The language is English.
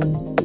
homes.